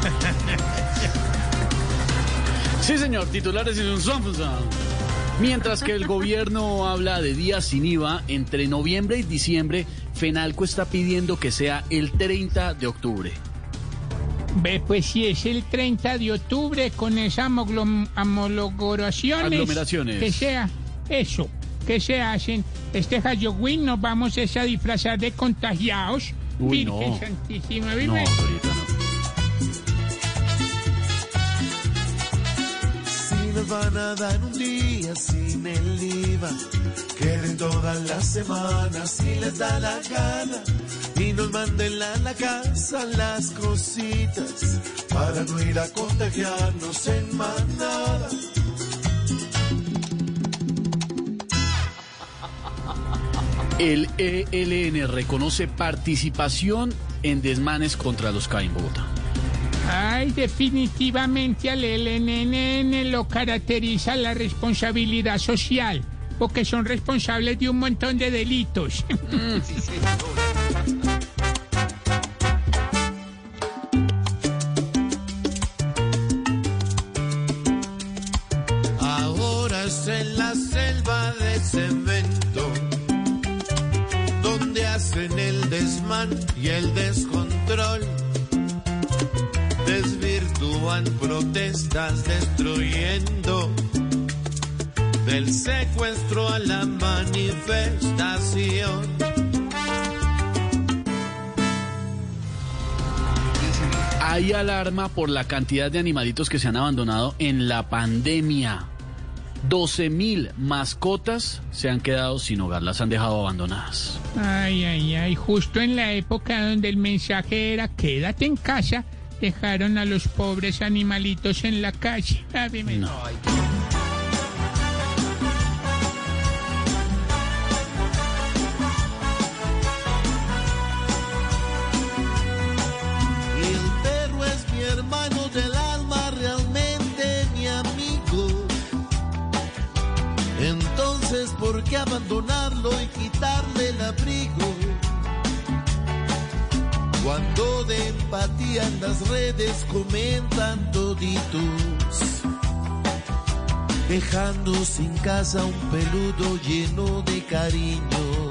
Sí, señor, titulares y un Mientras que el gobierno habla de días sin IVA, entre noviembre y diciembre, Fenalco está pidiendo que sea el 30 de octubre. Ve, pues si es el 30 de octubre con esas homologaciones. Aglomeraciones. Que sea eso, que se hacen. Este Halloween nos vamos a disfrazar de contagiados. Uy, Virgen no. Santísima, No, ahorita no. Nos van a dar un día sin el IVA, queden todas las semanas si les da la gana. Y nos manden a la casa las cositas para no ir a contagiarnos en manada. El ELN reconoce participación en desmanes contra los CAI en Bogotá. Ay, definitivamente al LNN lo caracteriza la responsabilidad social, porque son responsables de un montón de delitos. Ahora es en la selva de cemento donde hacen el desmán y el descontrol. Desvirtúan protestas destruyendo del secuestro a la manifestación. Hay alarma por la cantidad de animalitos que se han abandonado en la pandemia. 12 mil mascotas se han quedado sin hogar, las han dejado abandonadas. Ay, ay, ay, justo en la época donde el mensaje era quédate en casa, dejaron a los pobres animalitos en la calle. No. El perro es mi hermano del alma, realmente mi amigo. Entonces, ¿por qué abandonarlo y quitarle el abrigo? Cuando de empatía en las redes comentan toditos, dejando sin casa un peludo lleno de cariño.